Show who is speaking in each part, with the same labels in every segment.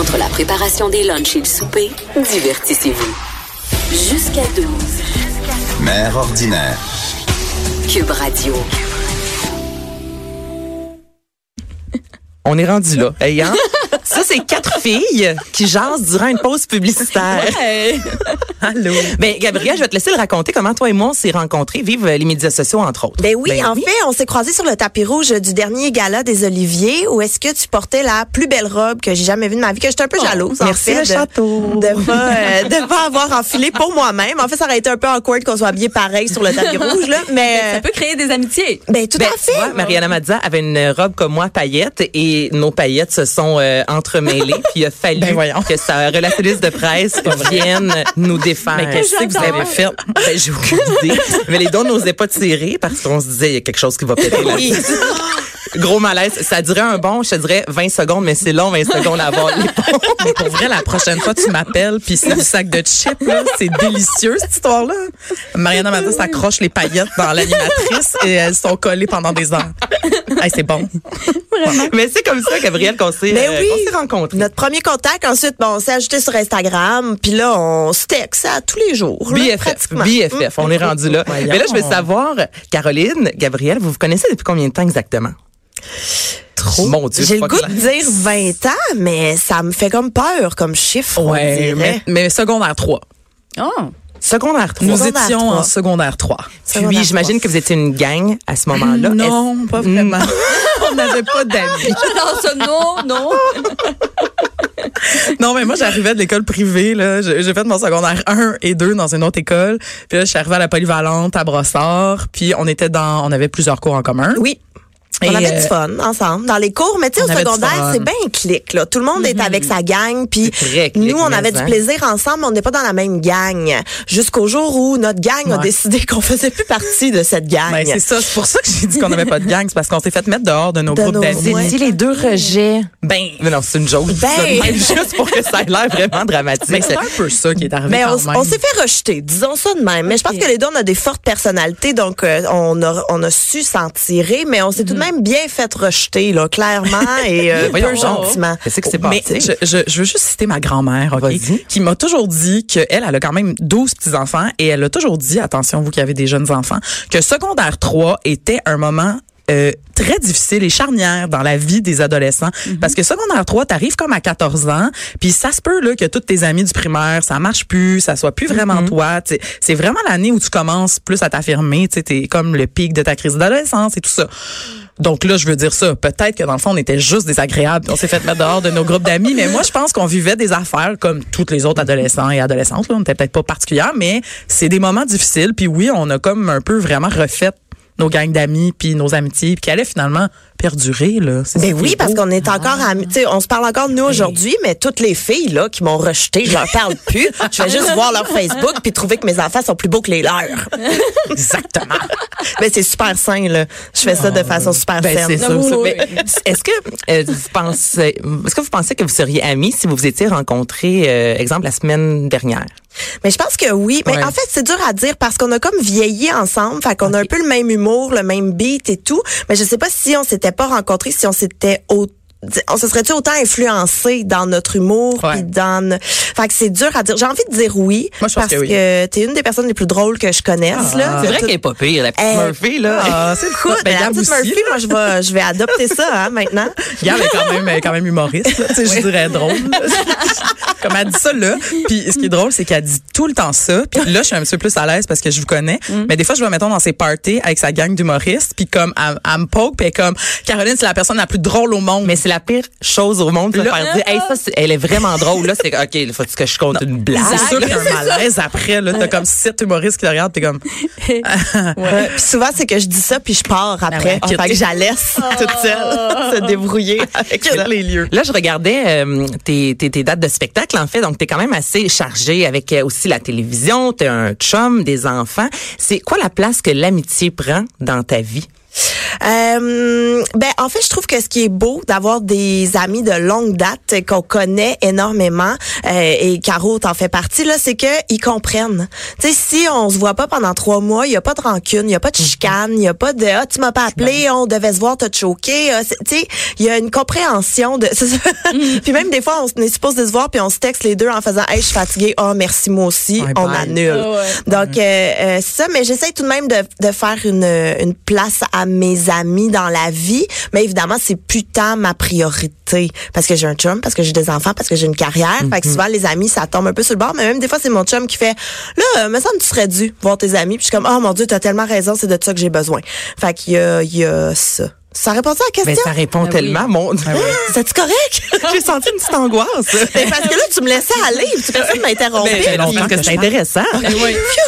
Speaker 1: Entre la préparation des lunchs et le souper, divertissez-vous. Jusqu'à 12.
Speaker 2: Mère ordinaire.
Speaker 1: Cube Radio.
Speaker 3: On est rendu là. Hey, hein? Ça, c'est quatre filles qui jasent durant une pause publicitaire. Allô? Ben, Gabrielle, je vais te laisser le raconter comment toi et moi on s'est rencontrés, vivre les médias sociaux, entre autres.
Speaker 4: Ben oui, en fait, on s'est croisés sur le tapis rouge du dernier gala des Oliviers où est-ce que tu portais la plus belle robe que j'ai jamais vue de ma vie, que j'étais un peu jalouse, en
Speaker 3: merci,
Speaker 4: fait.
Speaker 3: le
Speaker 4: de-
Speaker 3: château.
Speaker 4: De pas, euh, de pas avoir enfilé pour moi-même. En fait, ça aurait été un peu awkward qu'on soit habillés pareil sur le tapis rouge, là. Mais,
Speaker 5: Ça peut créer des amitiés.
Speaker 4: ben, tout
Speaker 3: Ben,
Speaker 4: à fait.
Speaker 3: vois, Mariana Mazza avait une robe comme moi, paillettes, et nos paillettes se sont euh, entremêlées. puis il a fallu
Speaker 6: Ben
Speaker 3: que sa relatrice de presse vienne nous défaire.
Speaker 6: Mais qu'est-ce que vous avez fait?
Speaker 3: Ben, j'ai aucune idée. Mais les dons n'osaient pas tirer parce qu'on se disait, il y a quelque chose qui va péter là Gros malaise. Ça durait un bon, je te dirais 20 secondes, mais c'est long 20 secondes à avoir les
Speaker 6: pour vrai, la prochaine fois, tu m'appelles, puis c'est du sac de chips, là. C'est délicieux, cette histoire-là. Mariana m'a dit, s'accroche les paillettes dans l'animatrice et elles sont collées pendant des heures. Hey, c'est bon.
Speaker 3: Mais c'est comme ça, Gabrielle, qu'on s'est
Speaker 4: Ben
Speaker 3: euh,
Speaker 4: oui.
Speaker 3: rencontrés.
Speaker 4: Notre premier contact, ensuite, bon, on s'est ajouté sur Instagram, puis là, on se texte à tous les jours. là,
Speaker 3: BFF,
Speaker 4: pratiquement.
Speaker 3: BFF, on est rendu là.
Speaker 6: Voyons.
Speaker 3: Mais là, je veux savoir, Caroline, Gabrielle, vous vous connaissez depuis combien de temps exactement? Trop. Mon Dieu.
Speaker 4: J'ai le goût de dire 20 ans, mais ça me fait comme peur comme chiffre,
Speaker 6: Ouais, mais, mais secondaire 3.
Speaker 5: Oh.
Speaker 3: Secondaire 3.
Speaker 6: Nous
Speaker 4: Secondaire
Speaker 6: étions en secondaire 3.
Speaker 4: Secondaire
Speaker 3: Puis, j'imagine que vous étiez une gang à ce moment-là.
Speaker 6: Non, pas vraiment. On n'avait pas d'amis.
Speaker 5: Non, ça, non, non.
Speaker 6: Non, mais moi, j'arrivais de l'école privée, là. J'ai j'ai fait mon secondaire 1 et 2 dans une autre école. Puis là, je suis arrivée à la polyvalente à Brossard. Puis on était dans, on avait plusieurs cours en commun.
Speaker 4: Oui.
Speaker 6: Et,
Speaker 4: On avait
Speaker 6: euh,
Speaker 4: du fun ensemble dans les cours, mais tu sais, au secondaire, c'est bien clic, là. Tout le monde est avec sa gang, puis nous, on avait du
Speaker 3: hein.
Speaker 4: plaisir ensemble, mais on n'est pas dans la même gang. Jusqu'au jour où notre gang a décidé qu'on faisait plus partie de cette gang.
Speaker 6: Ben, c'est ça. C'est pour ça que j'ai dit qu'on n'avait pas de gang. C'est parce qu'on s'est fait mettre dehors de nos
Speaker 4: De
Speaker 6: groupes d'amis.
Speaker 3: Vous les deux rejets.
Speaker 6: Ben,
Speaker 3: Mais non, c'est une joke.
Speaker 4: Ben.
Speaker 3: Ça de même, juste pour que ça ait l'air vraiment dramatique.
Speaker 6: mais c'est un peu ça qui est arrivé
Speaker 4: Mais on,
Speaker 6: quand même.
Speaker 4: on s'est fait rejeter, disons ça de même. Mais je pense que les deux, on a des fortes personnalités, donc euh, on, a, on a su s'en tirer, mais on s'est tout même bien fait rejeter, là, clairement, et euh, peu gentiment.
Speaker 3: Qu'est-ce qui s'est
Speaker 6: Mais je, je, je veux juste citer ma grand-mère, OK, qui m'a toujours dit qu'elle, elle a quand même 12 petits-enfants et elle a toujours dit, attention, vous qui avez des jeunes enfants, que secondaire 3 était un moment euh, très difficile et charnière dans la vie des adolescents parce que secondaire 3 t'arrives comme à 14 ans puis ça se peut là que tous tes amis du primaire ça marche plus ça soit plus vraiment toi Tu sais, c'est vraiment l'année où tu commences plus à t'affirmer tu sais t'es comme le pic de ta crise d'adolescence et tout ça donc là, je veux dire ça. Peut-être que dans le fond, on était juste désagréables. On s'est fait mettre dehors de nos groupes d'amis. Mais moi, je pense qu'on vivait des affaires comme toutes les autres adolescents et adolescentes. Là. On n'était peut-être pas particulières, mais c'est des moments difficiles. Puis oui, on a comme un peu vraiment refait nos gangs d'amis puis nos amitiés puis qui allaient finalement perdurer là.
Speaker 4: Ben oui, parce qu'on est encore amis. Tu sais, on se parle encore de nous aujourd'hui, mais toutes les filles là qui m'ont rejeté, je leur parle plus. Je vais juste voir leur Facebook puis trouver que mes enfants sont plus beaux que les leurs.
Speaker 6: exactement.
Speaker 4: Mais c'est super sain là. Je fais ça de façon super
Speaker 3: Ben,
Speaker 4: saine.
Speaker 3: c'est.
Speaker 5: Oui, oui.
Speaker 3: Mais Est-ce que euh, vous pensez, est-ce que vous pensez que vous seriez amis si vous vous étiez rencontrés, euh, exemple la semaine dernière?
Speaker 4: Mais je pense que oui. Mais
Speaker 6: Ouais.
Speaker 4: en fait, c'est dur à dire parce qu'on a comme vieilli ensemble. Fait qu'on a un peu le même humour, le même beat et tout. Mais je sais pas si on s'était pas rencontrés, si on s'était au on se serait-tu autant influencé dans notre humour
Speaker 6: Ouais.
Speaker 4: puis dans fait que c'est dur à dire j'ai envie de dire oui
Speaker 6: Moi, je pense
Speaker 4: parce
Speaker 6: que oui.
Speaker 4: que t'es une des personnes les plus drôles que je connaisse là
Speaker 3: C'est vrai
Speaker 4: Tout-
Speaker 3: qu'elle est pas pire, la petite
Speaker 4: Eh,
Speaker 3: Murphy, là.
Speaker 6: Ah, c'est.
Speaker 4: Écoute,
Speaker 6: Ben,
Speaker 4: la petite
Speaker 6: aussi,
Speaker 4: Murphy, moi je vais je vais adopter ça hein, maintenant
Speaker 6: Gab est quand même, elle est quand même humoriste, là, tu sais, je dirais drôle. Comme elle dit ça là. Puis ce qui est drôle, c'est qu'elle dit tout le temps ça. Puis là, je suis un petit peu plus à l'aise parce que je vous connais. Mais des fois, je vais mettons dans ses parties avec sa gang d'humoristes. Puis comme elle, elle me poke, puis elle est comme Caroline, c'est la personne la plus drôle au monde.
Speaker 3: Mais c'est la pire chose au monde de
Speaker 6: Là-
Speaker 3: faire dire, hey, ça, elle est vraiment drôle. Là, c'est OK, il faut que je compte une blague.
Speaker 6: C'est sûr qu'il y a un malaise après. Là, t'as comme sept humoristes qui te regardent, t'es comme.
Speaker 4: Ouais. Puis souvent, c'est que je dis ça, puis je pars après.
Speaker 6: ouais,
Speaker 4: fait que laisse toute seule se débrouiller avec ça.
Speaker 6: les lieux.
Speaker 3: Là, je regardais euh, tes, tes, tes dates de spectacle, en fait. Donc, t'es quand même assez chargé avec euh, aussi la télévision. T'es un chum, des enfants. C'est quoi la place que l'amitié prend dans ta vie?
Speaker 4: Euh, ben en fait, je trouve que ce qui est beau d'avoir des amis de longue date qu'on connaît énormément euh, et Caro t'en fait partie là, c'est que ils comprennent. Tu sais, si on se voit pas pendant trois mois, il y a pas de rancune, il y a pas de chicane, il y a pas de ah tu m'as pas appelé, on devait se voir, t'as choqué. Ah, Tu sais, il y a une compréhension de. c'est ça. puis même des fois, on est supposé se voir puis on se texte les deux en faisant hey je suis fatiguée, oh merci moi aussi,
Speaker 6: Ouais,
Speaker 4: on
Speaker 6: bye.
Speaker 4: annule. Donc euh, euh, c'est ça, mais j'essaie tout de même de, de faire une, une place à mes amis dans la vie, mais évidemment c'est plus tant ma priorité parce que j'ai un chum, parce que j'ai des enfants, parce que j'ai une carrière. Fait que souvent les amis ça tombe un peu sur le bord, mais même des fois c'est mon chum qui fait là, euh, me semble que tu serais dû voir tes amis. Puis je suis comme oh mon dieu t'as tellement raison, c'est de ça que j'ai besoin. Fait qu'il y a, il y a ça. Ça répond à la
Speaker 3: Ben,
Speaker 4: question?
Speaker 3: ça répond tellement, mon
Speaker 4: C'est correct?
Speaker 3: J'ai senti une petite angoisse.
Speaker 4: Mais parce que là, tu me laissais aller, tu personne m'interrompre.
Speaker 3: Ben, ben, non, parce que c'est intéressant.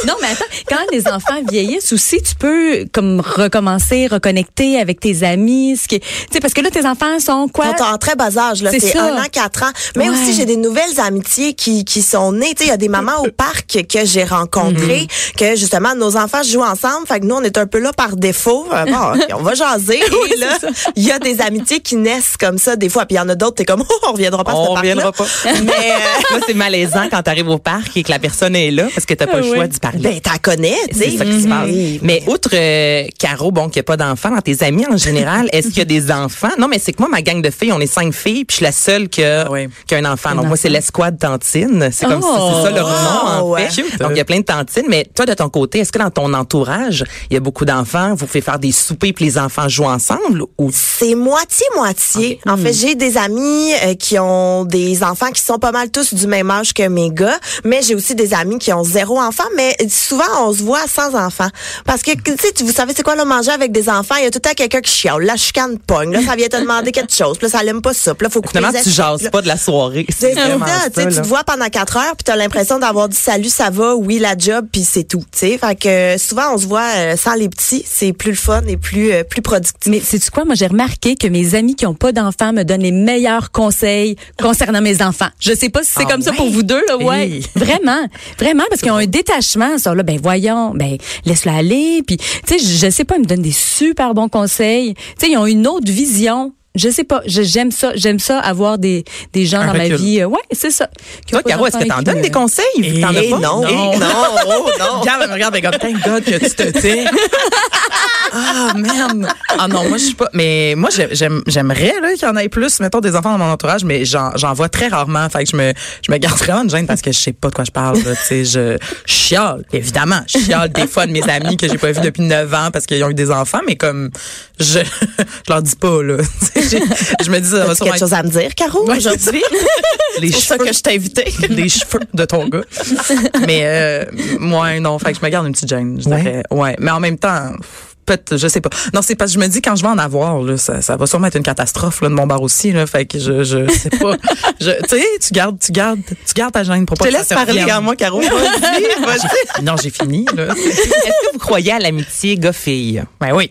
Speaker 5: Non, mais attends, quand les enfants vieillissent aussi, tu peux comme recommencer, reconnecter avec tes amis, ce qui, est- tu sais, parce que là tes enfants sont quoi?
Speaker 4: Quand t'es en très bas âge, là,
Speaker 5: C'est
Speaker 4: un an, quatre ans. Mais
Speaker 5: Ouais.
Speaker 4: aussi, j'ai des nouvelles amitiés qui, qui sont nées. Tu sais, il y a des mamans au parc que j'ai rencontrées, que justement, nos enfants jouent ensemble. Fait que nous, on est un peu là par défaut. Euh, Bon, on va jaser. Et là, il y a des amitiés qui naissent comme ça des fois. Puis il y en a d'autres, t'es comme, oh, on reviendra pas à ce
Speaker 3: On reviendra pas.
Speaker 4: Mais, euh,
Speaker 3: Moi, c'est malaisant quand t'arrives au parc et que la personne est là parce que t'as pas le choix d'y parler.
Speaker 4: ben, t'en connais, tu sais.
Speaker 3: C'est ça qui se passe.
Speaker 4: Mhm.
Speaker 3: Mais outre euh, Caro, bon, qu'il n'y a pas d'enfants dans tes amis en général, est-ce qu'il y a des enfants? Non, mais c'est que moi, ma gang de filles, on est cinq filles, puis je suis la seule qui a,
Speaker 6: oui.
Speaker 3: qui a un enfant. Donc, moi, c'est l'escouade tantine. C'est comme
Speaker 5: Oh.
Speaker 3: c'est ça leur nom, en fait. Donc, il y a plein de tantines. Mais toi, de ton côté, est-ce que dans ton entourage, il y a beaucoup d'enfants? Vous pouvez faire des soupers puis les enfants jouent ensemble? Ou?
Speaker 4: C'est moitié-moitié. En fait, j'ai des amis euh, qui ont des enfants qui sont pas mal tous du même âge que mes gars, mais j'ai aussi des amis qui ont zéro enfant, mais souvent, on se voit sans enfants. Parce que, tu sais, vous savez, c'est quoi, le manger avec des enfants? Il y a tout le temps quelqu'un qui chiale. La chicane pogne. Là, ça vient te demander quelque chose. Puis là, ça l'aime pas ça. Puis là, faut couper
Speaker 3: finalement,
Speaker 4: les
Speaker 3: tu jases pas de la soirée.
Speaker 4: C'est ça, tu tu
Speaker 3: là.
Speaker 4: te vois pendant quatre heures, puis t'as l'impression d'avoir dit salut, ça va, oui, la job, puis c'est tout. Tu sais, fait que euh, souvent on se voit euh, sans les petits, c'est plus le fun et plus euh, plus productif.
Speaker 5: Mais c'est quoi? Moi, j'ai remarqué que mes amis qui ont pas d'enfants me donnent les meilleurs conseils concernant mes enfants. Je sais pas si c'est
Speaker 3: Ah
Speaker 5: comme ça pour vous deux, là, ouais.
Speaker 6: Hey.
Speaker 5: Vraiment, vraiment, parce qu'ils ont un détachement. Sont là, ben voyons, ben laisse-le aller. Puis, tu sais, je je sais pas, ils me donnent des super bons conseils. Tu sais, ils ont une autre vision. Je sais pas, je- j'aime ça, j'aime ça avoir des des gens
Speaker 6: Un
Speaker 5: dans ma
Speaker 6: recul.
Speaker 5: vie. euh, ouais, c'est ça.
Speaker 3: Toi, Caro, est-ce que t'en donnes des conseils?
Speaker 6: Et
Speaker 3: T'en as
Speaker 4: Eh
Speaker 3: pas?
Speaker 4: non,
Speaker 6: Et
Speaker 4: non, oh non.
Speaker 6: Regarde, regarde, comme, thank God que tu te tais. ah, merde. Ah non, moi, je suis pas. Mais moi, j'ai- j'aime- j'aimerais là, qu'il y en ait plus, mettons, des enfants dans mon entourage, mais j'en j'en vois très rarement. Fait que je me, je me garde vraiment une gêne parce que je sais pas de quoi je parle. Tu sais, je chiale, évidemment. Je chiale des fois de mes amis que j'ai pas vus depuis 9 ans parce qu'ils ont eu des enfants, mais comme, je, je leur dis pas, là. Tu sais, j'ai- Je me dis, ça va
Speaker 4: quelque chose à me dire, Caro,
Speaker 6: Ouais,
Speaker 4: aujourd'hui?
Speaker 6: les
Speaker 4: C'est pour ça
Speaker 6: cheveux
Speaker 4: que je t'ai invité.
Speaker 6: les cheveux de ton gars. Mais euh, moi non, fait que je me garde une petite gêne, je
Speaker 3: Ouais.
Speaker 6: dirais. Ouais, mais en même temps peut-être je sais pas. Non, c'est parce que je me dis quand je vais en avoir là, ça, ça va sûrement être une catastrophe là de mon bar aussi là, fait que je je sais pas. Je tu sais, tu gardes tu gardes tu gardes ta gêne pour pas
Speaker 3: Je te laisse
Speaker 6: ça
Speaker 3: parler,
Speaker 6: revienne.
Speaker 3: regarde-moi, Caro. Vas-y, vas-y.
Speaker 6: Non, j'ai fini là.
Speaker 3: Est-ce que vous croyez à l'amitié gars-fille?
Speaker 6: Ben oui.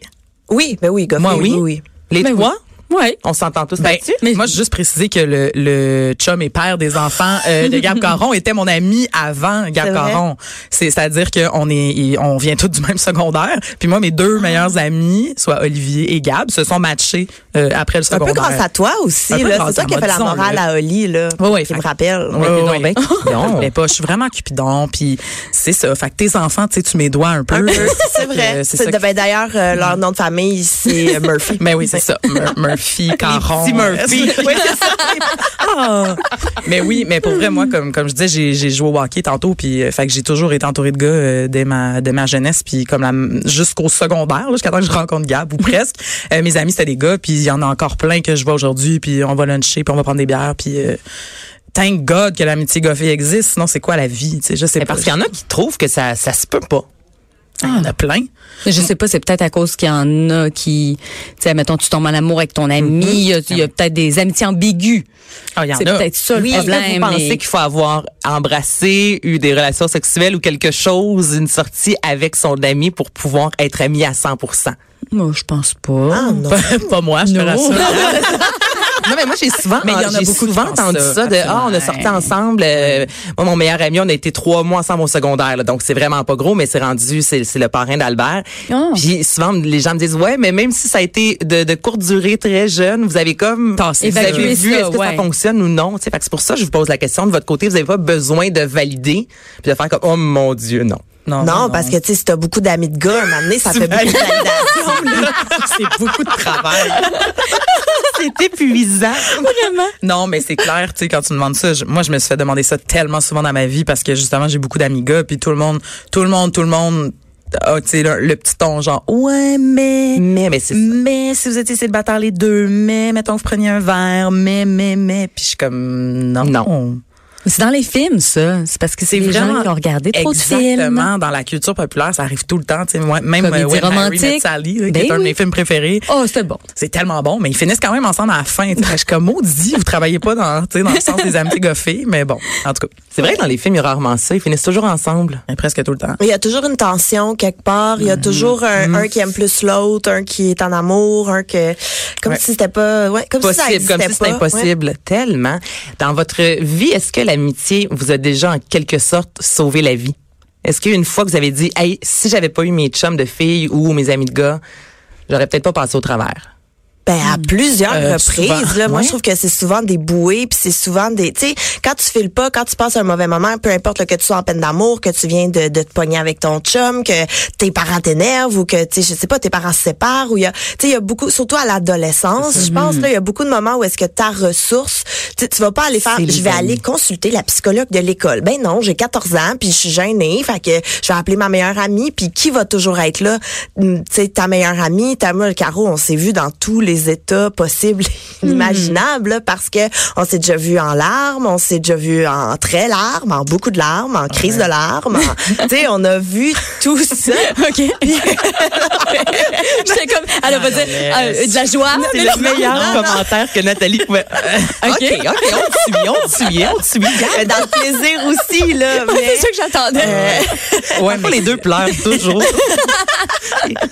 Speaker 4: Oui, ben oui, gars.
Speaker 3: Moi, oui.
Speaker 4: oui.
Speaker 3: Les
Speaker 5: Ben
Speaker 3: trois?
Speaker 5: Ouais.
Speaker 3: On s'entend tous
Speaker 6: Ben,
Speaker 3: là-dessus?
Speaker 6: mais moi, je veux juste préciser que le, le chum et père des enfants euh, de Gab Caron était mon ami avant Gab? Caron. C'est, c'est-à-dire qu'on est, on vient tous du même secondaire. Puis moi, mes deux meilleurs amis, soit Olivier et Gab, se sont matchés euh, après le
Speaker 4: Un peu
Speaker 6: secondaire.
Speaker 4: grâce à toi aussi, C'est toi
Speaker 6: à
Speaker 4: qui a
Speaker 6: moi,
Speaker 4: fait la morale à Oli, là.
Speaker 6: Oui, oui,
Speaker 4: Qui
Speaker 6: fait
Speaker 4: me rappelle.
Speaker 6: Ouais,
Speaker 3: donc
Speaker 6: ouais.
Speaker 3: ben Cupidon.
Speaker 6: Mais pas, je suis vraiment cupidon, puis c'est ça. Fait que tes enfants, tu sais, tu m'édoies un peu.
Speaker 4: C'est vrai. ben, D'ailleurs, euh, leur nom de famille, c'est euh, Murphy.
Speaker 6: Mais oui, c'est ça. Mur- Murphy, Caron.
Speaker 3: Murphy.
Speaker 6: oui, ça. Ah. Mais oui, mais pour vrai, moi, comme, comme je disais, j'ai, j'ai joué au hockey tantôt, puis euh, fait que j'ai toujours été entourée de gars euh, dès ma, dès ma jeunesse, puis comme la, jusqu'au secondaire, là, jusqu'à temps que je rencontre Gab, ou presque. Euh, mes amis, c'était des gars, puis il y en a encore plein que je vois aujourd'hui, puis on va luncher, puis on va prendre des bières, puis... Euh, Thank God que l'amitié goffée existe, sinon c'est quoi la vie, tu sais, je sais
Speaker 3: Mais
Speaker 6: pas.
Speaker 3: parce qu'il y en a qui trouvent que ça, ça se peut pas.
Speaker 6: Il y en a plein.
Speaker 5: Je sais pas, c'est peut-être à cause qu'il y en a qui, tu sais, mettons, tu tombes en amour avec ton ami, il y a, il y a peut-être des amitiés ambiguës.
Speaker 6: Ah, il y en
Speaker 5: C'est peut-être ça le
Speaker 3: Oui, est-ce que
Speaker 5: problème.
Speaker 3: vous pensez
Speaker 5: mais-
Speaker 3: qu'il faut avoir embrassé, eu des relations sexuelles ou quelque chose, une sortie avec son ami pour pouvoir être ami à 100
Speaker 5: Moi, je pense pas.
Speaker 4: Ah, non.
Speaker 6: Pas, pas moi, je te rassure.
Speaker 3: Non, mais moi, j'ai souvent,
Speaker 6: Mais il y en a
Speaker 3: j'ai
Speaker 6: beaucoup qui
Speaker 3: souvent entendu
Speaker 6: ça,
Speaker 3: ça, de, ah, on a sorti ensemble. euh, moi, mon meilleur ami, on a été trois mois ensemble au secondaire, là, donc c'est vraiment pas gros, mais c'est rendu, c'est, c'est le parrain d'Albert.
Speaker 5: Ah.
Speaker 3: Puis souvent, les gens me disent, ouais, mais même si ça a été de, de courte durée, très jeune, vous avez comme,
Speaker 6: Tassé
Speaker 3: vous avez vu,
Speaker 5: ça,
Speaker 3: est-ce que
Speaker 5: ouais.
Speaker 3: ça fonctionne ou non? Tu sais, fait que c'est pour ça que je vous pose la question de votre côté, vous avez pas besoin de valider, puis de faire comme, oh mon Dieu, non.
Speaker 4: Non, parce que, tu sais, si t'as beaucoup d'amis de gars, à un moment donné, ça fait beaucoup de validation. là.
Speaker 6: c'est beaucoup de travail.
Speaker 3: C'est épuisant.
Speaker 6: Non, mais c'est clair, tu sais, quand tu me demandes ça, je- moi, je me suis fait demander ça tellement souvent dans ma vie parce que justement, j'ai beaucoup d'amis gars, puis tout le monde, tout le monde, tout le monde, a, tu sais, le, le petit ton genre, ouais, mais,
Speaker 3: Mais, mais c'est
Speaker 6: mais si vous étiez célibataire les deux, mais mettons que vous preniez un verre, mais, mais, mais, puis je suis comme, non.
Speaker 3: Non.
Speaker 5: C'est dans les films, ça. C'est parce que c'est les gens qui ont regardé trop de films.
Speaker 6: Exactement. Dans la culture populaire, ça arrive tout le temps. Tu sais, moi, même
Speaker 5: Comédie
Speaker 6: euh, When Harry
Speaker 5: romantique.
Speaker 6: Met Sally, là, qui
Speaker 5: Ben
Speaker 6: est un de mes films préférés.
Speaker 5: Oh, c'était bon.
Speaker 6: C'est tellement bon, mais ils finissent quand même ensemble à la fin. tu sais. Je suis comme maudit, vous travaillez pas dans, tu sais, dans le sens des amitiés goffées, mais bon, en tout cas,
Speaker 3: C'est vrai que dans les films, il y a rarement ça. Ils finissent toujours ensemble.
Speaker 6: presque tout le temps.
Speaker 4: Il y a toujours une tension quelque part. Il y a
Speaker 6: Mm-hmm.
Speaker 4: toujours un, un qui aime plus l'autre, un qui est en amour, un que comme
Speaker 6: Ouais.
Speaker 4: si c'était pas, ouais, comme si ça
Speaker 3: comme si c'était
Speaker 4: pas.
Speaker 3: impossible. Tellement. Dans votre vie, est-ce que l'amitié vous a déjà en quelque sorte sauvé la vie? Est-ce qu'une fois que vous avez dit, hey, si j'avais pas eu mes chums de filles ou mes amis de gars, j'aurais peut-être pas passé au travers?
Speaker 4: Ben à plusieurs
Speaker 6: Euh,
Speaker 4: reprises
Speaker 6: souvent,
Speaker 4: là, moi
Speaker 6: ouais.
Speaker 4: je trouve que c'est souvent des bouées puis c'est souvent des tu sais quand tu files pas, quand tu passes un mauvais moment, peu importe là, que tu sois en peine d'amour, que tu viens de, de te pogner avec ton chum, que tes parents t'énervent ou que tu sais je sais pas tes parents se séparent ou il y a tu sais il y a beaucoup surtout à l'adolescence, je pense là il y a beaucoup de moments où est-ce que ta ressource tu tu vas pas aller faire je vais aller consulter la psychologue de l'école. Ben non, j'ai 14 ans puis je suis gênée, fait que je vais appeler ma meilleure amie puis qui va toujours être là Tu sais ta meilleure amie, ta moi Caro, on s'est vu dans tous les états possibles et inimaginables là, parce que on s'est déjà vu en larmes, on s'est déjà vu en très larmes, en beaucoup de larmes, en crise de larmes, tu sais on a vu tout ça.
Speaker 5: OK. J'étais comme, elle va dire euh, de la joie.
Speaker 3: C'est le meilleur commentaire que Nathalie pouvait. OK, OK, on te suit, on te suit, on te suit.
Speaker 4: Mais dans le plaisir aussi là, mais
Speaker 5: C'est ça que j'attendais.
Speaker 3: Ouais, mais les deux pleurent toujours.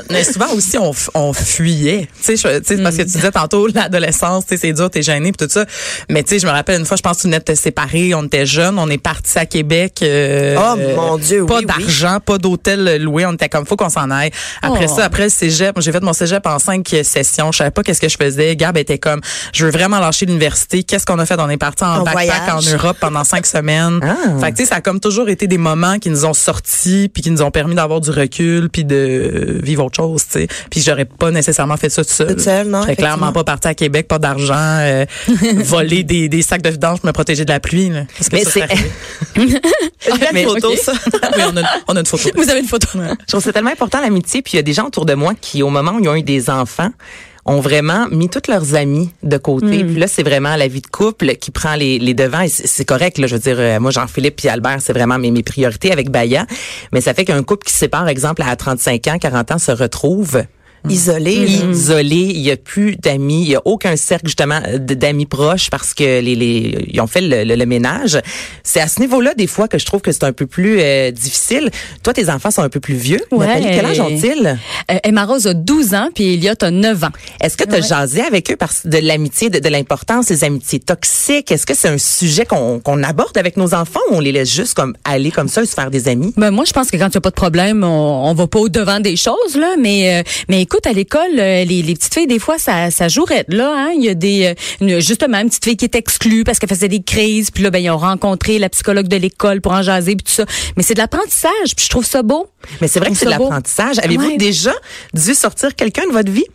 Speaker 6: Mais souvent aussi, on, on fuyait. Tu sais, je- tu sais, parce que tu disais tantôt, l'adolescence, tu sais, c'est dur, t'es gêné pis tout ça. Mais tu sais, je me rappelle une fois, je pense que tu venais de te séparer, on était jeunes, on est partis à Québec. euh,
Speaker 4: Oh, mon Dieu,
Speaker 6: Pas
Speaker 4: oui, oui.
Speaker 6: d'argent, pas d'hôtel loué, on était comme, faut qu'on s'en aille. Après
Speaker 5: Oh.
Speaker 6: ça, après le cégep, j'ai fait mon cégep en cinq sessions, je savais pas qu'est-ce que je faisais. Gab était comme, je veux vraiment lâcher l'université. Qu'est-ce qu'on a fait? On est parti en, backpack
Speaker 4: voyage.
Speaker 6: en Europe pendant cinq semaines.
Speaker 3: Ah.
Speaker 6: Fait que tu sais, ça a comme toujours été des moments qui nous ont sortis puis qui nous ont permis d'avoir du recul puis de vivre autre chose, tu sais. Puis j'aurais pas nécessairement fait ça tout seul.
Speaker 4: Non,
Speaker 6: J'aurais clairement pas parti à Québec, pas d'argent, euh, voler des, des sacs de vidange pour me protéger de la pluie. Là, parce que
Speaker 3: Mais c'est-
Speaker 4: une photo ça.
Speaker 6: oui, on a, on a une photo.
Speaker 5: Vous avez une photo.
Speaker 3: Je trouve que c'est tellement important l'amitié. Puis il y a des gens autour de moi qui, au moment où ils ont eu des enfants, ont vraiment mis tous leurs amis de côté. Puis là, c'est vraiment la vie de couple qui prend les, les devants. Et c'est correct, là. Je veux dire, euh, moi, Jean-Philippe puis Albert, c'est vraiment mes, mes priorités avec Baya. Mais ça fait qu'un couple qui se sépare, exemple, à 35 ans, 40 ans, se retrouve
Speaker 4: Isolé. là.
Speaker 3: isolé, il y a plus d'amis, il y a aucun cercle justement d'amis proches parce que les, les ils ont fait le, le- le ménage. C'est à ce niveau-là des fois que je trouve que c'est un peu plus euh, difficile. Toi, tes enfants sont un peu plus vieux.
Speaker 5: Ouais.
Speaker 3: Nathalie, quel âge ont-ils?
Speaker 5: Euh, Emma Rose a 12 ans, puis Elliot a 9 ans.
Speaker 3: Est-ce que tu as jasé avec eux parce de l'amitié, de, de l'importance des amitiés toxiques? Est-ce que c'est un sujet qu'on qu'on aborde avec nos enfants ou on les laisse juste comme aller comme ça et se faire des amis?
Speaker 5: Ben moi, je pense que quand il n'y a pas de problème, on, on va pas au devant des choses là. Mais euh, mais écoute, à l'école, euh, les, les petites filles, des fois, ça ça jouerait là. Hein? Il y a des euh, une- justement une petite fille qui est exclue parce qu'elle faisait des crises. Puis là, ben ils ont rencontré la psychologue de l'école pour en jaser puis tout ça. Mais c'est de l'apprentissage. Puis je trouve ça beau.
Speaker 3: Mais c'est vrai que c'est de l'apprentissage. Avez-vous
Speaker 5: Ouais.
Speaker 3: déjà dû sortir quelqu'un de votre vie?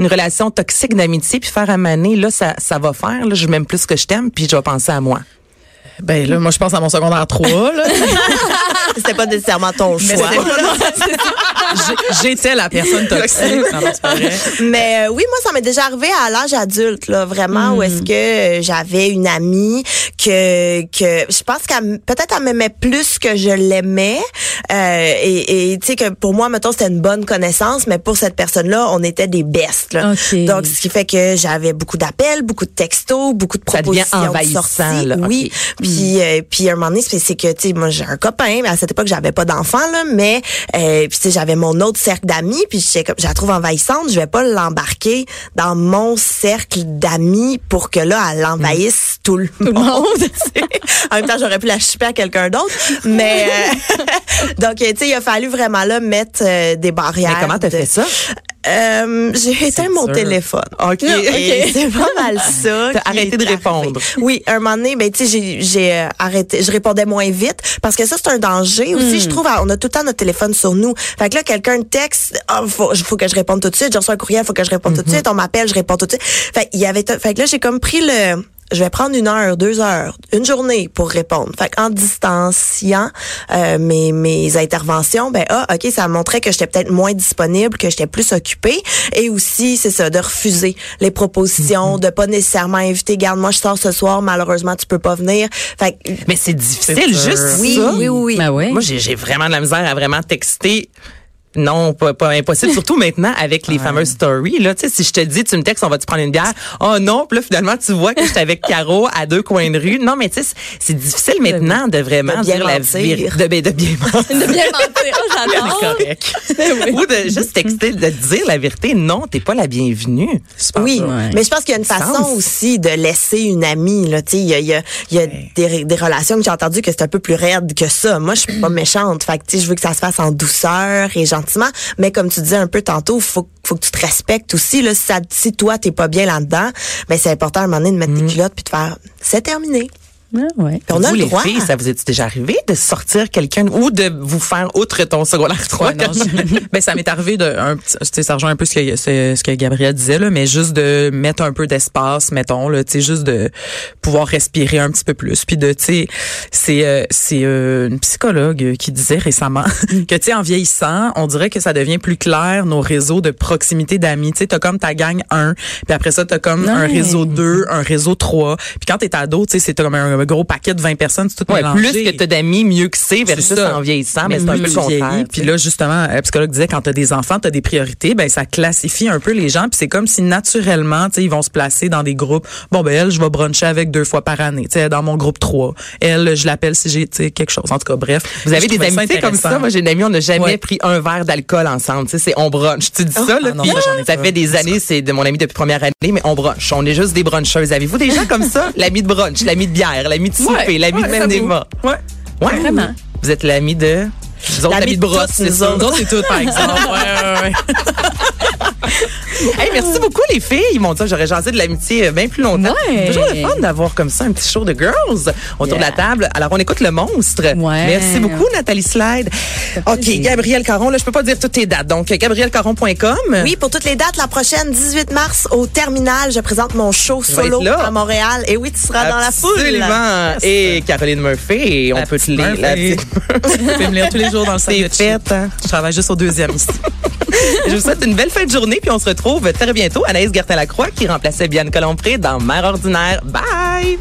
Speaker 3: Une relation toxique d'amitié, puis faire amener, là, ça, ça va faire, là, je m'aime plus que je t'aime, puis je vais penser à moi.
Speaker 6: Ben là, moi, je pense à mon secondaire 3, là.
Speaker 4: C'était pas nécessairement ton
Speaker 6: Mais
Speaker 4: choix.
Speaker 6: J'étais la personne toxique. Non, non, c'est pas vrai.
Speaker 4: Mais euh, oui, moi, ça m'est déjà arrivé à l'âge adulte, là, vraiment, où est-ce que euh, j'avais une amie que que je pense qu'elle peut-être elle m'aimait plus que je l'aimais. Euh, et et tu sais que pour moi, mettons, c'était une bonne connaissance, mais pour cette personne-là, on était des bestes. Là. Donc, ce qui fait que j'avais beaucoup d'appels, beaucoup de textos, beaucoup de
Speaker 3: Ça devient
Speaker 4: propositions de
Speaker 3: envahissant,
Speaker 4: sorties.
Speaker 3: là.
Speaker 4: Oui.
Speaker 3: Ok.
Speaker 4: Puis euh, puis à un moment donné, c'est c'est que tu sais, moi j'ai un copain, mais à cette époque j'avais pas d'enfant là, mais euh, puis tu sais j'avais mon autre cercle d'amis, puis comme je la trouve envahissante, je vais pas l'embarquer dans mon cercle d'amis pour que là elle envahisse tout le monde. en même temps j'aurais pu la chipper à quelqu'un d'autre, mais euh, donc tu sais il a fallu vraiment là mettre euh, des barrières.
Speaker 3: Mais comment t'as
Speaker 4: de-
Speaker 3: fait ça?
Speaker 4: Euh, j'ai éteint mon téléphone.
Speaker 3: OK.
Speaker 4: Et C'est pas mal ça.
Speaker 3: T'as arrêté de répondre.
Speaker 4: Oui, un moment donné, ben tu sais, j'ai euh, arrêté, je répondais moins vite parce que ça c'est un danger aussi.
Speaker 3: Hmm.
Speaker 4: Je trouve, on a tout le temps notre téléphone sur nous. Fait que là, quelqu'un texte, ah, faut, faut que je réponde tout de suite. Je reçois un courriel, faut que je réponde tout
Speaker 3: Mm-hmm.
Speaker 4: de suite. On m'appelle, je réponds tout de suite. Fait il y avait, fait que là, j'ai comme pris le je vais prendre une heure, deux heures, une journée pour répondre. Fait en distanciant euh, mes, mes interventions, ben ah, ok, ça montrait que j'étais peut-être moins disponible, que j'étais plus occupée, et aussi c'est ça de refuser les propositions,
Speaker 3: Mm-hmm.
Speaker 4: de pas nécessairement inviter. Garde, moi je sors ce soir, malheureusement tu peux pas venir. Fait que,
Speaker 3: Mais c'est difficile, juste
Speaker 4: oui,
Speaker 3: ça.
Speaker 4: oui, oui, oui.
Speaker 5: Ben oui.
Speaker 3: Moi, j'ai j'ai vraiment de la misère à vraiment texter. Non, pas, pas impossible. Surtout maintenant avec les fameuses stories. Là, si je te dis, tu me textes, on va te prendre une bière? Oh non, puis là finalement tu vois que j'étais avec Caro à deux coins de rue. Non, mais tu sais, c'est- c'est difficile maintenant de vraiment
Speaker 4: De bien
Speaker 3: dire la vérité, de, ben, de bien mentir.
Speaker 5: De bien mentir. Oh, j'adore.
Speaker 3: correct. Ou de juste texter, de dire la vérité. Non, t'es pas la bienvenue.
Speaker 4: Oui,
Speaker 5: Ouais.
Speaker 4: mais je pense qu'il y a une façon
Speaker 3: Sens.
Speaker 4: aussi de laisser une amie. Là, tu sais, il y a, il y a, il y a des, des relations que j'ai entendues que c'est un peu plus raide que ça. Moi, je suis pas méchante. Fait que, tu sais, je veux que ça se fasse en douceur et gentiment. Mais comme tu disais un peu tantôt, faut, faut que tu te respectes aussi. Là, si, ça, si toi, t'es pas bien là-dedans, ben c'est important à un moment donné de mettre tes culottes puis de faire, c'est terminé.
Speaker 5: Ah, ouais.
Speaker 4: On a
Speaker 3: vous,
Speaker 4: le
Speaker 3: les
Speaker 4: droit.
Speaker 3: filles, ça vous est déjà arrivé de sortir quelqu'un ou de vous faire outre ton secondaire 3?
Speaker 6: Ouais, non, je- ben ça m'est arrivé de un petit- tu sais ça rejoint un peu ce que ce, ce que Gabriel disait là mais juste de mettre un peu d'espace mettons là tu sais juste de pouvoir respirer un petit peu plus puis de tu sais c'est euh, c'est euh, une psychologue qui disait récemment que tu sais en vieillissant on dirait que ça devient plus clair nos réseaux de proximité d'amis tu sais t'as comme ta gang 1 puis après ça t'as comme un réseau 2 un réseau 3 puis quand t'es ado tu sais c'est comme un, gros paquet de 20 personnes c'est tout
Speaker 3: Ouais,
Speaker 6: mélangé
Speaker 3: plus que t'as d'amis, mieux que c'est versus
Speaker 6: ça.
Speaker 3: en vieillissant, mais,
Speaker 6: Mais
Speaker 3: c'est un peu le
Speaker 6: Puis là, justement, la psychologue disait, quand tu as des enfants, tu as des priorités, ben ça classifie un peu les gens. Puis c'est comme si naturellement, tu sais, ils vont se placer dans des groupes. Bon, ben elle, je vais bruncher avec deux fois par année, tu sais, dans mon groupe 3. Elle, je l'appelle si j'ai, tu sais, quelque chose. En tout cas, bref.
Speaker 3: Vous avez des amitiés comme ça? Moi, j'ai une amie, on n'a jamais
Speaker 6: Ouais.
Speaker 3: pris un verre d'alcool ensemble. Tu sais, c'est on brunch. Tu dis ça, là,
Speaker 6: Ah non, ça,
Speaker 3: fait des années, c'est de mon ami depuis première année, mais on brunch. On est juste des bruncheuses. Avez-vous des gens comme ça? L'ami de brunch, l'ami de bière, l'ami de souper, l'ami de
Speaker 6: ouais,
Speaker 3: même des
Speaker 6: j'avoue.
Speaker 3: mâts.
Speaker 6: Ouais.
Speaker 3: Ouais.
Speaker 5: Vraiment.
Speaker 3: Vous êtes l'ami de... Vous autres,
Speaker 4: L'ami
Speaker 3: l'ami de
Speaker 4: de
Speaker 3: brosse, c'est ça?
Speaker 4: autres.
Speaker 6: Nous autres, c'est tout, par exemple. ouais, ouais, ouais.
Speaker 3: Hey, merci beaucoup, les filles. Mon Dieu, j'aurais jasé de l'amitié euh, bien plus longtemps.
Speaker 5: Ouais.
Speaker 3: Toujours le fun d'avoir comme ça un petit show de girls autour de la
Speaker 5: Yeah.
Speaker 3: table. Alors, on écoute le monstre.
Speaker 5: Ouais.
Speaker 3: Merci beaucoup, Nathalie Slide. OK, Gabriel Caron, là, je peux pas dire toutes tes dates. Donc, gabrielcaron.com.
Speaker 4: Oui, pour toutes les dates, la prochaine, 18 mars, au Terminal, je présente mon show solo à Montréal. Et oui, tu seras dans la foule.
Speaker 3: Absolument. Et Caroline Murphy, et on
Speaker 6: La
Speaker 3: peut te lire. La petite-
Speaker 6: Tu peux me lire tous les jours dans le sandwich.
Speaker 3: fait, hein?
Speaker 6: Je travaille juste au deuxième ici.
Speaker 3: Je vous souhaite une belle fin de journée, puis on se retrouve très bientôt. Anaïs Gertin-Lacroix qui remplaçait Bianca Lompré dans Mère ordinaire. Bye!